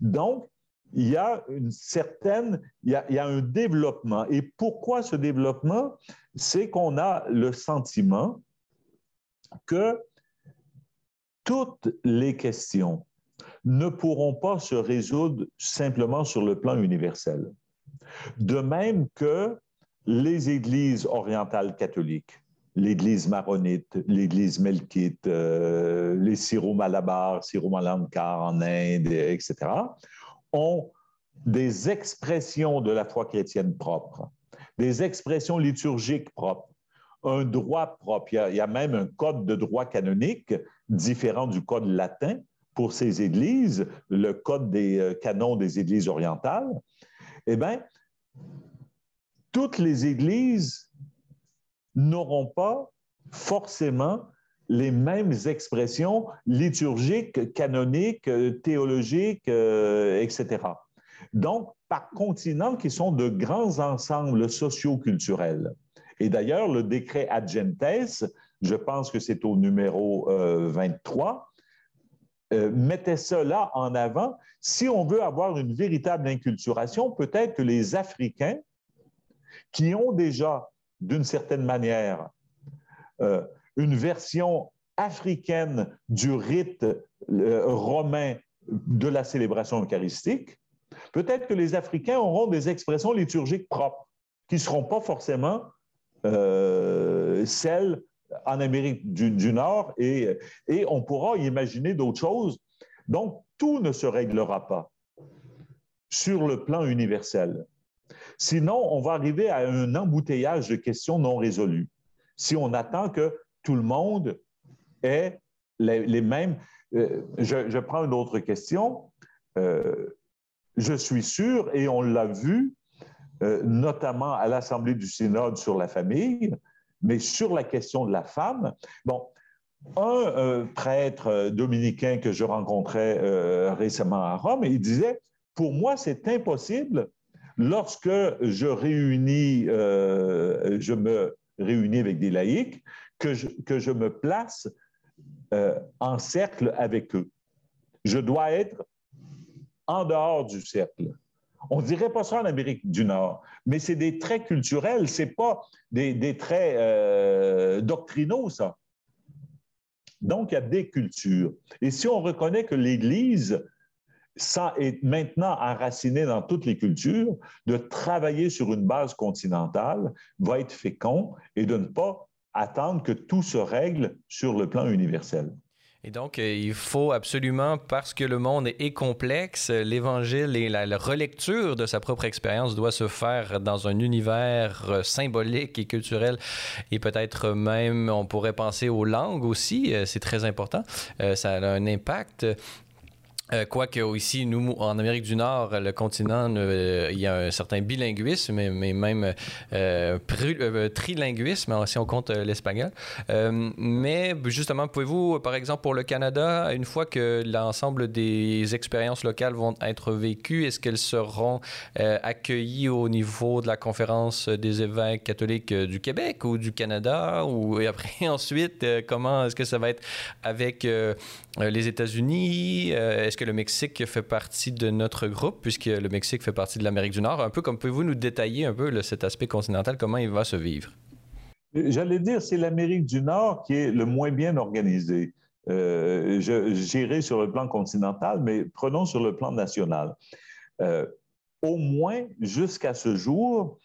donc, il y a une certaine, il y a, un développement. Et pourquoi ce développement? C'est qu'on a le sentiment que toutes les questions ne pourront pas se résoudre simplement sur le plan universel. De même que les églises orientales catholiques, l'Église maronite, l'Église melkite, euh, les syro-malabars, syro-malankar en Inde, etc., ont des expressions de la foi chrétienne propres, des expressions liturgiques propres, un droit propre. Il y, a, même un code de droit canonique différent du code latin pour ces églises, le code des euh, canons des églises orientales. Eh bien, toutes les églises n'auront pas forcément les mêmes expressions liturgiques, canoniques, théologiques, euh, etc. Donc, par continent, qui sont de grands ensembles socio-culturels. Et d'ailleurs, le décret ad gentes, je pense que c'est au numéro 23, euh, euh, mettait cela en avant. Si on veut avoir une véritable inculturation, peut-être que les Africains, qui ont déjà, d'une certaine manière, une version africaine du rite euh, romain de la célébration eucharistique, peut-être que les Africains auront des expressions liturgiques propres qui ne seront pas forcément euh, celles en Amérique du, Nord et, on pourra imaginer d'autres choses. Donc, tout ne se réglera pas sur le plan universel. Sinon, on va arriver à un embouteillage de questions non résolues. Si on attend que tout le monde ait les, mêmes. Euh, je, prends une autre question. Euh, je suis sûr, et on l'a vu, euh, notamment à l'Assemblée du Synode sur la famille, mais sur la question de la femme. Bon, un prêtre dominicain que je rencontrais récemment à Rome, il disait, pour moi, c'est impossible lorsque je réunis, je me réunis avec des laïcs, que je, que je me place euh, en cercle avec eux. Je dois être en dehors du cercle. On ne dirait pas ça en Amérique du Nord, mais c'est des traits culturels, ce n'est pas des, traits euh, doctrinaux, ça. Donc, il y a des cultures. Et si on reconnaît que l'Église ça est maintenant enraciné dans toutes les cultures, de travailler sur une base continentale va être fécond et de ne pas attendre que tout se règle sur le plan universel. Et donc, euh, il faut absolument, parce que le monde est complexe, l'Évangile et la, relecture de sa propre expérience doit se faire dans un univers euh, symbolique et culturel. Et peut-être même, on pourrait penser aux langues aussi, euh, c'est très important. ça a un impact. Euh, quoique ici, nous, en Amérique du Nord, le continent, euh, il y a un certain bilinguisme, mais, même euh, trilinguisme, si on compte l'espagnol. mais justement, pouvez-vous, par exemple, pour le Canada, une fois que l'ensemble des expériences locales vont être vécues, est-ce qu'elles seront accueillies au niveau de la conférence des évêques catholiques du Québec ou du Canada? Ou, et après, ensuite, comment est-ce que ça va être avec les États-Unis? est-ce que le Mexique fait partie de notre groupe, puisque le Mexique fait partie de l'Amérique du Nord? Un peu comme pouvez-vous nous détailler un peu cet aspect continental, comment il va se vivre? J'allais dire, c'est l'Amérique du Nord qui est le moins bien organisé. Euh, J'irai sur le plan continental, mais prenons sur le plan national. Euh, au moins, jusqu'à ce jour,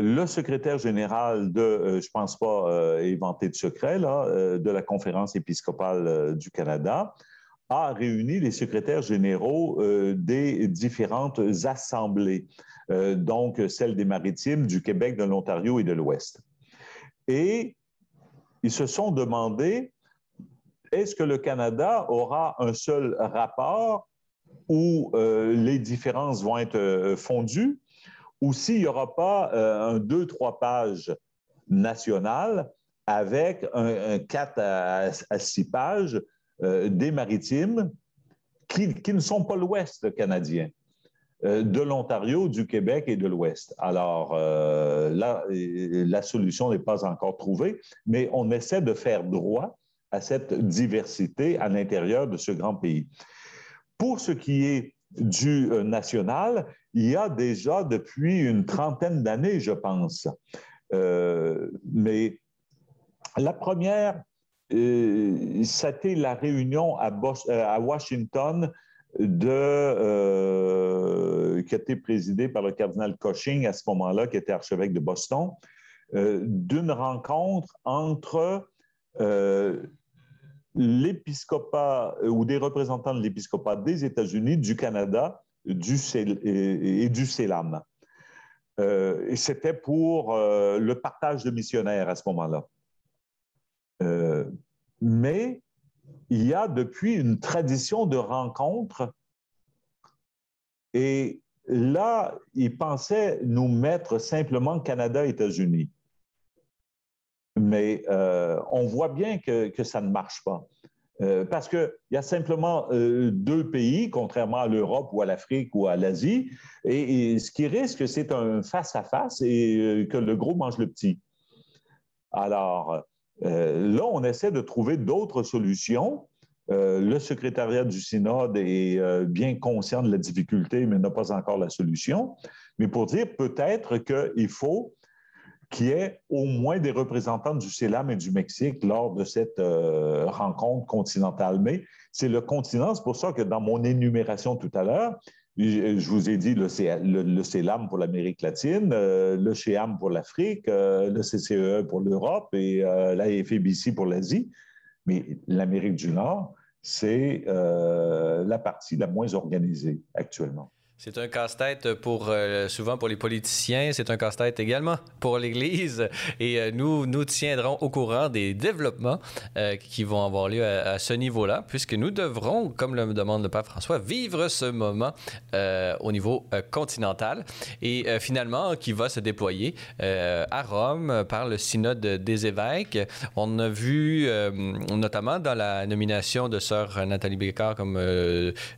le secrétaire général de, euh, je pense pas euh, éventer de secret, là, de la conférence épiscopale du Canada a réuni les secrétaires généraux euh, des différentes assemblées, euh, donc celles des maritimes, du Québec, de l'Ontario et de l'Ouest. Et ils se sont demandé, est-ce que le Canada aura un seul rapport où euh, les différences vont être fondues, ou s'il n'y aura pas un deux, trois pages nationales avec un, quatre à, à six pages euh, des maritimes qui, ne sont pas l'Ouest canadien, euh, de l'Ontario, du Québec et de l'Ouest. Alors euh, là, la solution n'est pas encore trouvée, mais on essaie de faire droit à cette diversité à l'intérieur de ce grand pays. Pour ce qui est du national, il y a déjà depuis une trentaine d'années, je pense. mais la première euh, c'était la réunion à, euh, Washington euh, qui a été présidée par le cardinal Cushing à ce moment-là, qui était archevêque de Boston, d'une rencontre entre l'épiscopat ou des représentants de l'épiscopat des États-Unis, du Canada du, et, du CELAM. et c'était pour le partage de missionnaires à ce moment-là. Euh, mais il y a depuis une tradition de rencontres et là, ils pensaient nous mettre simplement Canada-États-Unis. Mais euh, on voit bien que, ça ne marche pas. Euh, parce qu'il y a simplement deux pays, contrairement à l'Europe ou à l'Afrique ou à l'Asie, et, ce qui risque, c'est un face-à-face et que le gros mange le petit. Alors, euh, là, on essaie de trouver d'autres solutions. Euh, le secrétariat du synode est euh, bien conscient de la difficulté, mais n'a pas encore la solution. Mais pour dire peut-être qu'il faut qu'il y ait au moins des représentants du CELAM et du Mexique lors de cette rencontre continentale. Mais c'est le continent, c'est pour ça que dans mon énumération tout à l'heure, je vous ai dit le, CELAM pour l'Amérique latine, euh, le CHEAM pour l'Afrique, euh, le CCE pour l'Europe et euh, la FEBC pour l'Asie. Mais l'Amérique du Nord, c'est la partie la moins organisée actuellement. C'est un casse-tête pour euh, souvent pour les politiciens, c'est un casse-tête également pour l'Église et euh, nous nous tiendrons au courant des développements euh, qui vont avoir lieu à, ce niveau-là, puisque nous devrons, comme le demande le pape François, vivre ce moment au niveau continental et finalement qui va se déployer à Rome par le synode des évêques. On a vu notamment dans la nomination de sœur Nathalie Bécard comme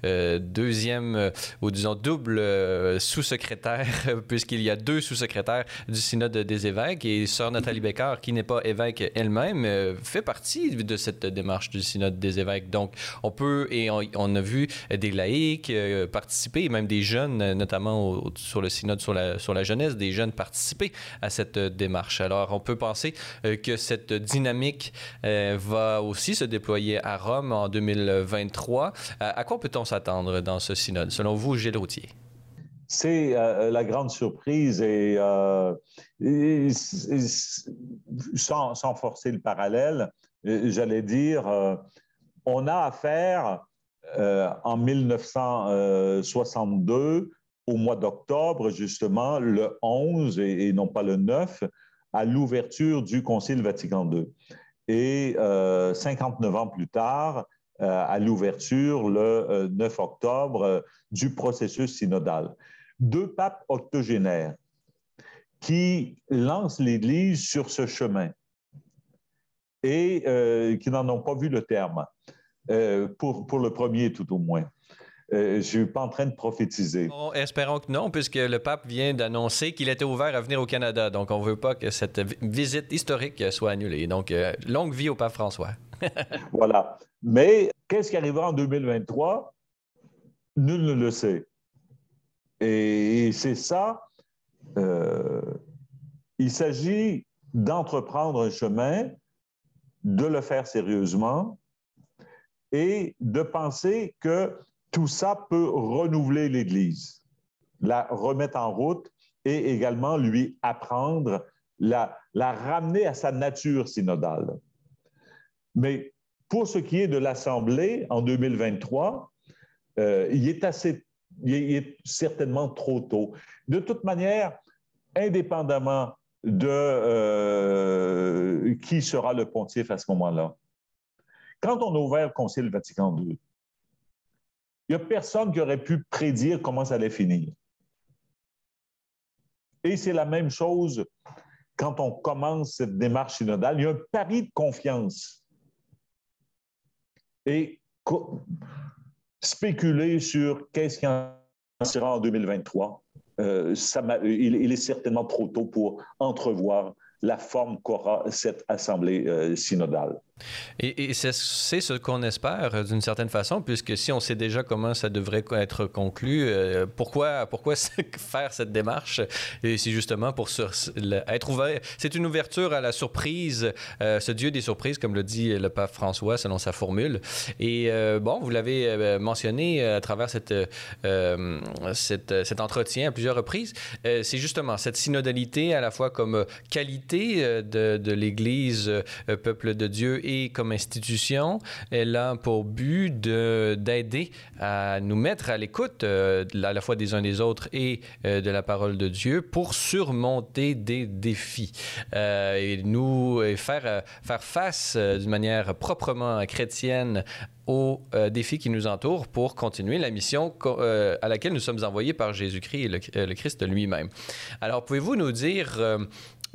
deuxième ou disons double euh, sous-secrétaire, puisqu'il y a deux sous-secrétaires du Synode des évêques, et Sœur Nathalie Becker, qui n'est pas évêque elle-même, euh, fait partie de cette démarche du Synode des évêques. Donc, on peut, et on, a vu des laïcs participer, même des jeunes, notamment sur le Synode sur la, sur la jeunesse, des jeunes participer à cette démarche. Alors, on peut penser que cette dynamique va aussi se déployer à Rome en 2023. à quoi peut-on s'attendre dans ce synode, selon vous, Gilles Routier? C'est euh, la grande surprise et, euh, sans, forcer le parallèle, euh, j'allais dire, on a affaire en 1962, au mois d'octobre, justement, le 11 et, non pas le 9, à l'ouverture du Concile Vatican II. Et 59 ans plus tard, euh, à l'ouverture le 9 euh, octobre euh, du processus synodal. Deux papes octogénaires qui lancent l'Église sur ce chemin et qui n'en ont pas vu le terme, pour, pour le premier tout au moins. je ne suis pas en train de prophétiser. espérons que non, puisque le pape vient d'annoncer qu'il était ouvert à venir au Canada. Donc, on ne veut pas que cette visite historique soit annulée. Donc, longue vie au pape François. voilà. Mais qu'est-ce qui arrivera en 2023? Nul ne le sait. Et c'est ça, euh, il s'agit d'entreprendre un chemin, de le faire sérieusement et de penser que tout ça peut renouveler l'Église, la remettre en route et également lui apprendre, la, la ramener à sa nature synodale. Mais pour ce qui est de l'Assemblée en 2023, euh, il, est il est certainement trop tôt. De toute manière, indépendamment de euh, qui sera le pontife à ce moment-là, quand on a ouvert le Concile Vatican II, il n'y a personne qui aurait pu prédire comment ça allait finir. Et c'est la même chose quand on commence cette démarche synodale. Il y a un pari de confiance et spéculer sur qu'est-ce qui en sera en 2023, euh, ça il, il, est certainement trop tôt pour entrevoir la forme qu'aura cette assemblée euh, synodale. Et, c'est ce qu'on espère euh, d'une certaine façon, puisque si on sait déjà comment ça devrait être conclu, euh, pourquoi, pourquoi faire cette démarche? Et c'est justement pour être ouvert. C'est une ouverture à la surprise, ce Dieu des surprises, comme le dit le pape François selon sa formule. Et bon, vous l'avez mentionné à travers cette, cet entretien à plusieurs reprises. c'est justement cette synodalité à la fois comme qualité euh, de, l'Église, euh, peuple de Dieu comme institution, elle a pour but d'aider à nous mettre à l'écoute euh, à la fois des uns des autres et de la parole de Dieu pour surmonter des défis et nous faire, faire face d'une manière proprement chrétienne aux défis qui nous entourent pour continuer la mission à laquelle nous sommes envoyés par Jésus-Christ et le, le Christ lui-même. Alors, pouvez-vous nous dire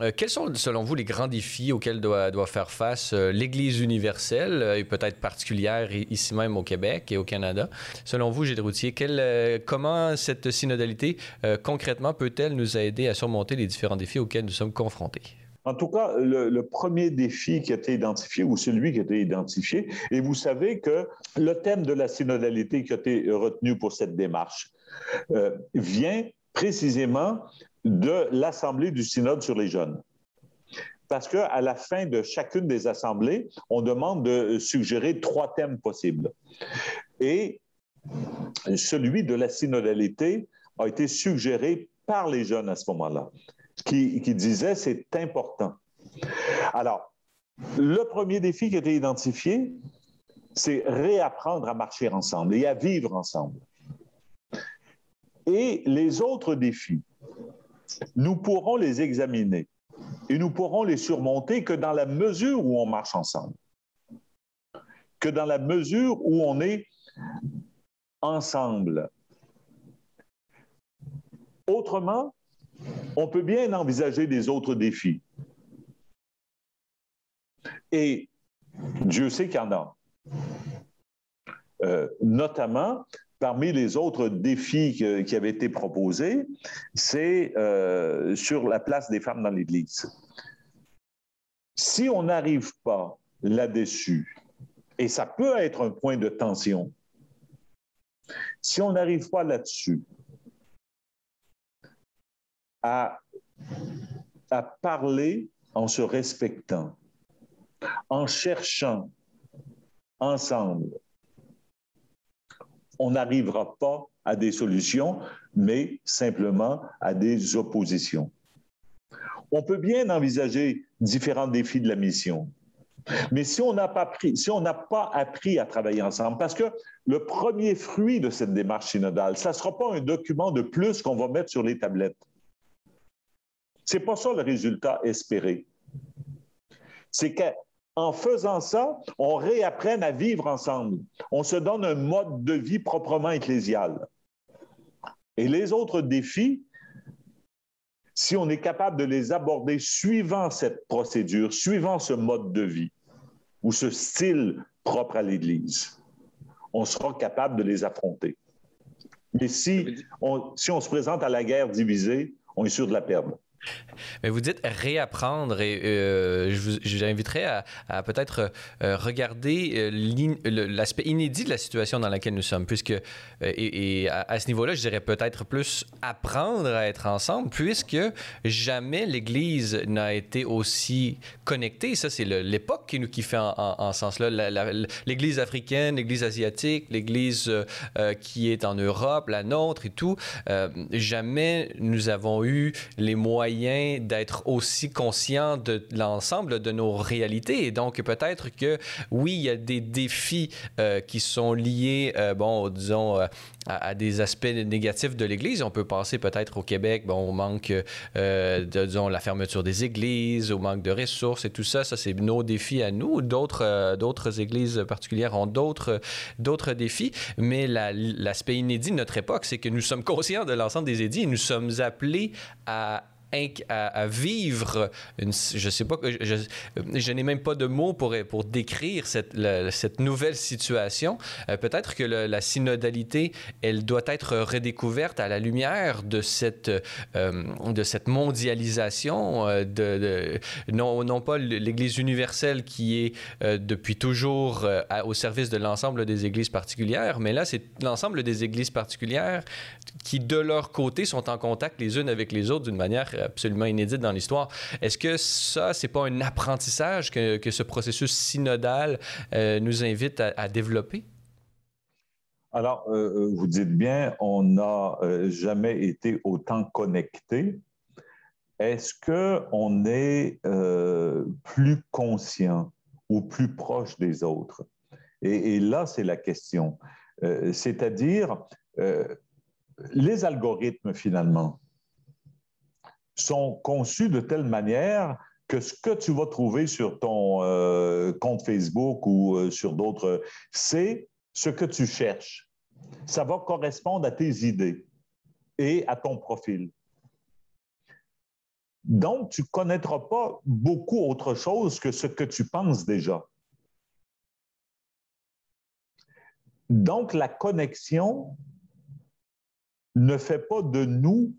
euh, quels sont, selon vous, les grands défis auxquels doit, faire face euh, l'Église universelle, euh, et peut-être particulière ici même au Québec et au Canada? Selon vous, Gilles Routier, comment cette synodalité, concrètement, peut-elle nous aider à surmonter les différents défis auxquels nous sommes confrontés? En tout cas, le, premier défi qui a été identifié, ou celui qui a été identifié, et vous savez que le thème de la synodalité qui a été retenu pour cette démarche vient précisément de l'Assemblée du Synode sur les jeunes. Parce qu'à la fin de chacune des assemblées, on demande de suggérer trois thèmes possibles. Et celui de la synodalité a été suggéré par les jeunes à ce moment-là, qui, qui disaient c'est important. Alors, le premier défi qui a été identifié, c'est réapprendre à marcher ensemble et à vivre ensemble. Et les autres défis, nous pourrons les examiner et nous pourrons les surmonter que dans la mesure où on marche ensemble, que dans la mesure où on est ensemble. Autrement, on peut bien envisager des autres défis. Et Dieu sait qu'il y en a. Euh, notamment parmi les autres défis qui avaient été proposés, c'est euh, sur la place des femmes dans l'Église. Si on n'arrive pas là-dessus, et ça peut être un point de tension, si on n'arrive pas là-dessus à, à parler en se respectant, en cherchant ensemble, on n'arrivera pas à des solutions, mais simplement à des oppositions. On peut bien envisager différents défis de la mission, mais si on n'a pas, si on pas appris à travailler ensemble, parce que le premier fruit de cette démarche synodale, ça ne sera pas un document de plus qu'on va mettre sur les tablettes. Ce n'est pas ça le résultat espéré. C'est qu'en faisant ça, on réapprenne à vivre ensemble. On se donne un mode de vie proprement ecclésial. Et les autres défis, si on est capable de les aborder suivant cette procédure, suivant ce mode de vie ou ce style propre à l'Église, on sera capable de les affronter. Mais si on, si on se présente à la guerre divisée, on est sûr de la perdre. Mais vous dites réapprendre et euh, je vous inviterais à, peut-être euh, regarder euh, l'aspect inédit de la situation dans laquelle nous sommes, puisque, et, à, ce niveau-là, je dirais peut-être plus apprendre à être ensemble, puisque jamais l'Église n'a été aussi connectée. Ça, c'est l'époque qui nous qui fait en, ce sens-là. L'Église africaine, l'Église asiatique, l'Église qui est en Europe, la nôtre et tout, jamais nous avons eu les moyens d'être aussi conscient de l'ensemble de nos réalités. Et donc, peut-être que, oui, il y a des défis euh, qui sont liés, euh, bon, disons, euh, à, des aspects négatifs de l'Église. On peut penser peut-être au Québec, bon, au manque, de, disons, la fermeture des églises, au manque de ressources et tout ça. Ça, c'est nos défis à nous. D'autres, d'autres églises particulières ont d'autres, d'autres défis. Mais l'aspect inédit de notre époque, c'est que nous sommes conscients de l'ensemble des édits et nous sommes appelés à à, vivre une, je sais pas, je, n'ai même pas de mots pour, pour décrire cette, cette nouvelle situation. Euh, peut-être que la synodalité, elle doit être redécouverte à la lumière de cette, euh, de cette mondialisation, euh, de, non, non pas l'Église universelle qui est depuis toujours au service de l'ensemble des églises particulières, mais là, c'est l'ensemble des églises particulières qui, de leur côté, sont en contact les unes avec les autres d'une manière absolument inédite dans l'histoire. Est-ce que ça, c'est pas un apprentissage que, que ce processus synodal euh, nous invite à, développer? Alors, euh, euh, vous dites bien, on n'a jamais été autant connecté. Est-ce qu'on est plus conscient ou plus proche des autres? Et là, c'est la question. C'est-à-dire, les algorithmes, finalement, sont conçus de telle manière que ce que tu vas trouver sur ton euh, compte Facebook ou euh, sur d'autres, c'est ce que tu cherches. Ça va correspondre à tes idées et à ton profil. Donc, tu ne connaîtras pas beaucoup autre chose que ce que tu penses déjà. Donc, la connexion ne fait pas de nous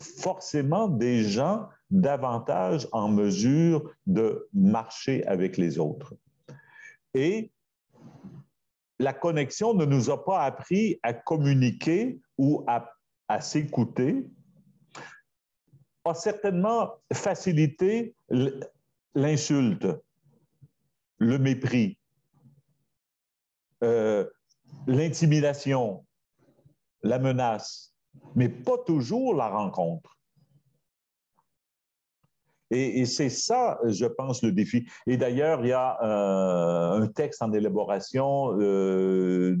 forcément des gens davantage en mesure de marcher avec les autres. Et la connexion ne nous a pas appris à communiquer ou à, s'écouter, a certainement facilité l'insulte, le mépris, euh, l'intimidation, la menace mais pas toujours la rencontre. Et, c'est ça, je pense, le défi. Et d'ailleurs, il y a euh, un texte en élaboration euh,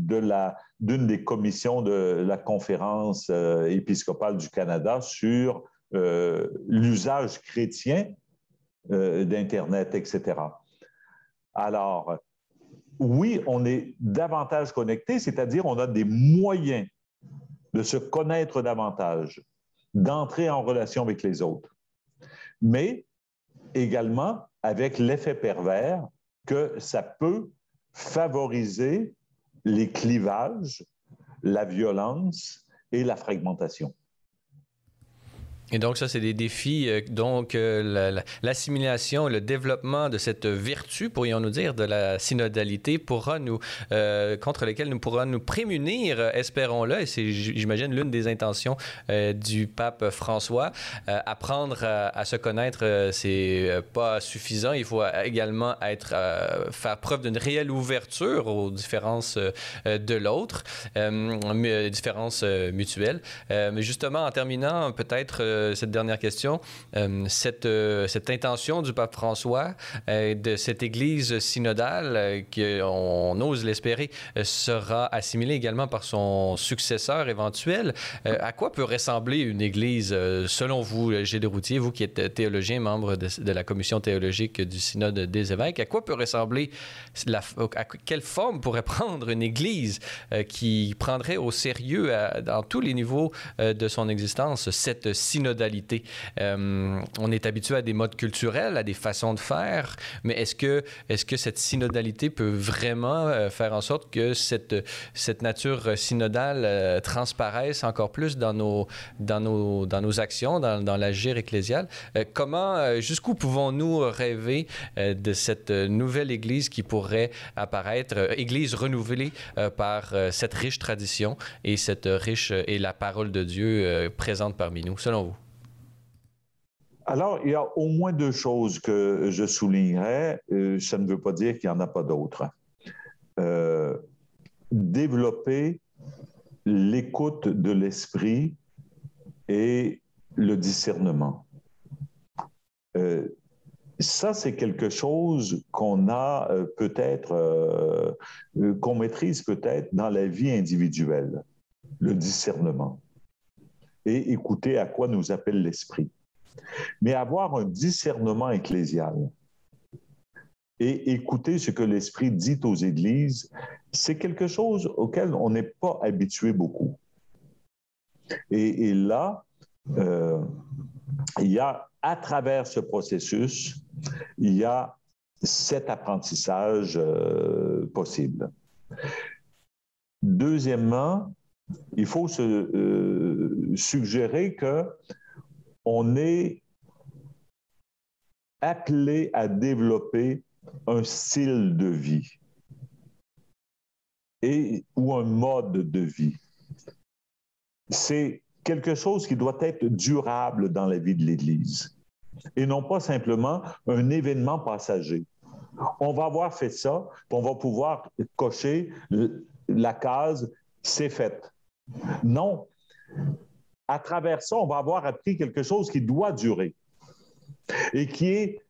d'une des commissions de la conférence euh, épiscopale du Canada sur l'usage chrétien d'Internet, etc. Alors, oui, on est davantage connecté, c'est-à-dire on a des moyens de se connaître davantage, d'entrer en relation avec les autres, mais également avec l'effet pervers que ça peut favoriser les clivages, la violence et la fragmentation. Et donc, ça, c'est des défis. Euh, donc, euh, l'assimilation, le développement de cette vertu, pourrions-nous dire, de la synodalité, pourra nous, euh, contre lesquelles nous pourra nous prémunir, espérons-le. Et c'est, j'imagine, l'une des intentions du pape François. apprendre à, se connaître, c'est pas suffisant. Il faut également être, faire preuve d'une réelle ouverture aux différences de l'autre, différences mutuelles. mais justement, en terminant, peut-être euh, cette dernière question. Euh, cette, euh, cette, intention du pape François, de cette Église synodale, qu'on ose l'espérer, sera assimilée également par son successeur éventuel. à quoi peut ressembler une Église, selon vous, Gilles Routier, vous qui êtes théologien, membre de, la commission théologique du Synode des évêques, à quoi peut ressembler, à quelle forme pourrait prendre une Église qui prendrait au sérieux, dans tous les niveaux de son existence, cette synodalité? Euh, on est habitué à des modes culturels, à des façons de faire, mais est-ce que, cette synodalité peut vraiment euh, faire en sorte que cette, nature synodale euh, transparaisse encore plus dans nos, actions, dans, l'agir ecclésial? comment, jusqu'où pouvons-nous rêver de cette nouvelle Église qui pourrait apparaître, Église renouvelée par cette riche tradition et la parole de Dieu présente parmi nous, selon vous? Alors, il y a au moins deux choses que je soulignerais. Euh, ça ne veut pas dire qu'il n'y en a pas d'autres. Euh, développer l'écoute de l'esprit et le discernement. Euh, ça, c'est quelque chose qu'on a peut-être, qu'on maîtrise peut-être dans la vie individuelle, le discernement. Et écouter à quoi nous appelle l'esprit. Mais avoir un discernement ecclésial et écouter ce que l'Esprit dit aux églises, c'est quelque chose auquel on n'est pas habitué beaucoup. Et, là, euh, il y a, à travers ce processus, il y a cet apprentissage euh, possible. Deuxièmement, il faut se euh, suggérer que on est appelé à développer un style de vie et, ou un mode de vie. C'est quelque chose qui doit être durable dans la vie de l'Église et non pas simplement un événement passager. On va avoir fait ça, on va pouvoir cocher la case, c'est fait. Non, à travers ça, on va avoir appris quelque chose qui doit durer et qui est,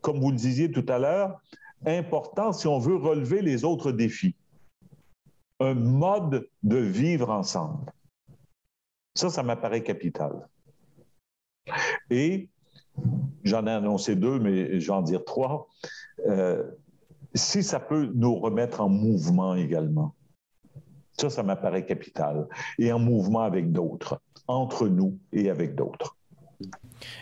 comme vous le disiez tout à l'heure, important si on veut relever les autres défis. Un mode de vivre ensemble. Ça, ça m'apparaît capital. Et j'en ai annoncé deux, mais je vais en dire trois. Euh, si ça peut nous remettre en mouvement également. Ça, ça m'apparaît capital. Et en mouvement avec d'autres, entre nous et avec d'autres.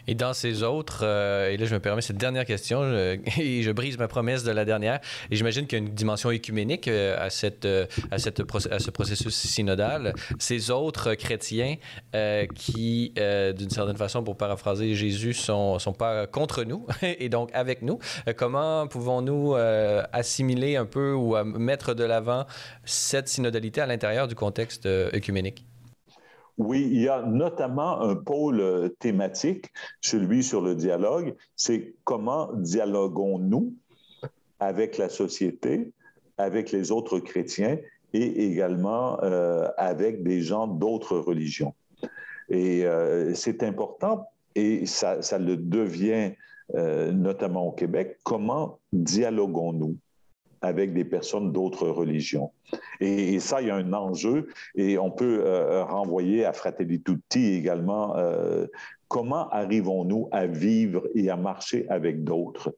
Et dans ces autres, euh, et là je me permets cette dernière question, et je brise ma promesse de la dernière, et j'imagine qu'il y a une dimension écuménique euh, à, cette, euh, à, cette, à ce processus synodal. Ces autres chrétiens qui, d'une certaine façon, pour paraphraser Jésus, sont, sont pas contre nous, et donc avec nous, comment pouvons-nous assimiler un peu ou mettre de l'avant cette synodalité à l'intérieur du contexte écuménique? Oui, il y a notamment un pôle euh, thématique, celui sur le dialogue, c'est comment dialoguons-nous avec la société, avec les autres chrétiens et également euh, avec des gens d'autres religions. Et euh, c'est important et ça, ça le devient notamment au Québec, comment dialoguons-nous avec des personnes d'autres religions. Et, ça, il y a un enjeu et on peut euh, renvoyer à Fratelli Tutti également. Euh, comment arrivons-nous à vivre et à marcher avec d'autres?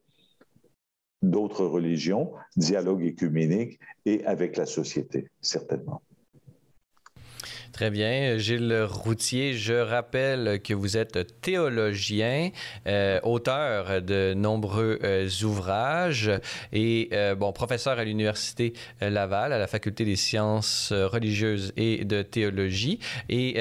d'autres religions, dialogue écuménique et avec la société, certainement. Très bien. Gilles Routier, je rappelle que vous êtes théologien, euh, auteur de nombreux euh, ouvrages et euh, bon, professeur à l'Université Laval, à la Faculté des sciences religieuses et de théologie. Et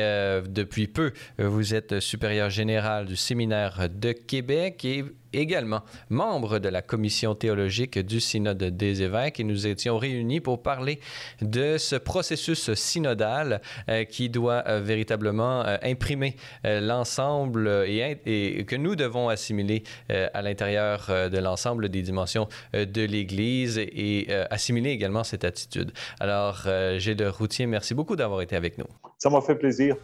depuis peu, vous êtes supérieur général du séminaire de Québec également membre de la commission théologique du Synode des évêques et nous étions réunis pour parler de ce processus synodal euh, qui doit euh, véritablement euh, imprimer l'ensemble et, que nous devons assimiler à l'intérieur de l'ensemble des dimensions de l'Église et, assimiler également cette attitude. Alors, Gilles Routier, merci beaucoup d'avoir été avec nous. Ça m'a fait plaisir.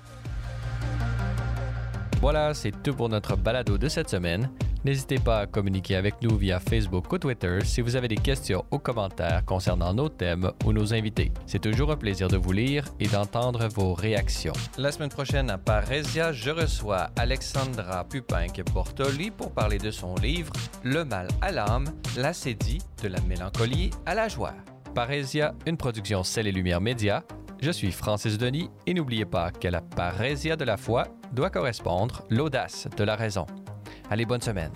Voilà, c'est tout pour notre balado de cette semaine. N'hésitez pas à communiquer avec nous via Facebook ou Twitter si vous avez des questions ou commentaires concernant nos thèmes ou nos invités. C'est toujours un plaisir de vous lire et d'entendre vos réactions. La semaine prochaine à Parésia, je reçois Alexandra Pupin-Bortoli pour parler de son livre Le mal à l'âme, l'acédie de la mélancolie à la joie. Parésia, une production Celle et Lumière Média. Je suis Francis Denis et n'oubliez pas que la parésia de la foi doit correspondre l'audace de la raison. Allez, bonne semaine.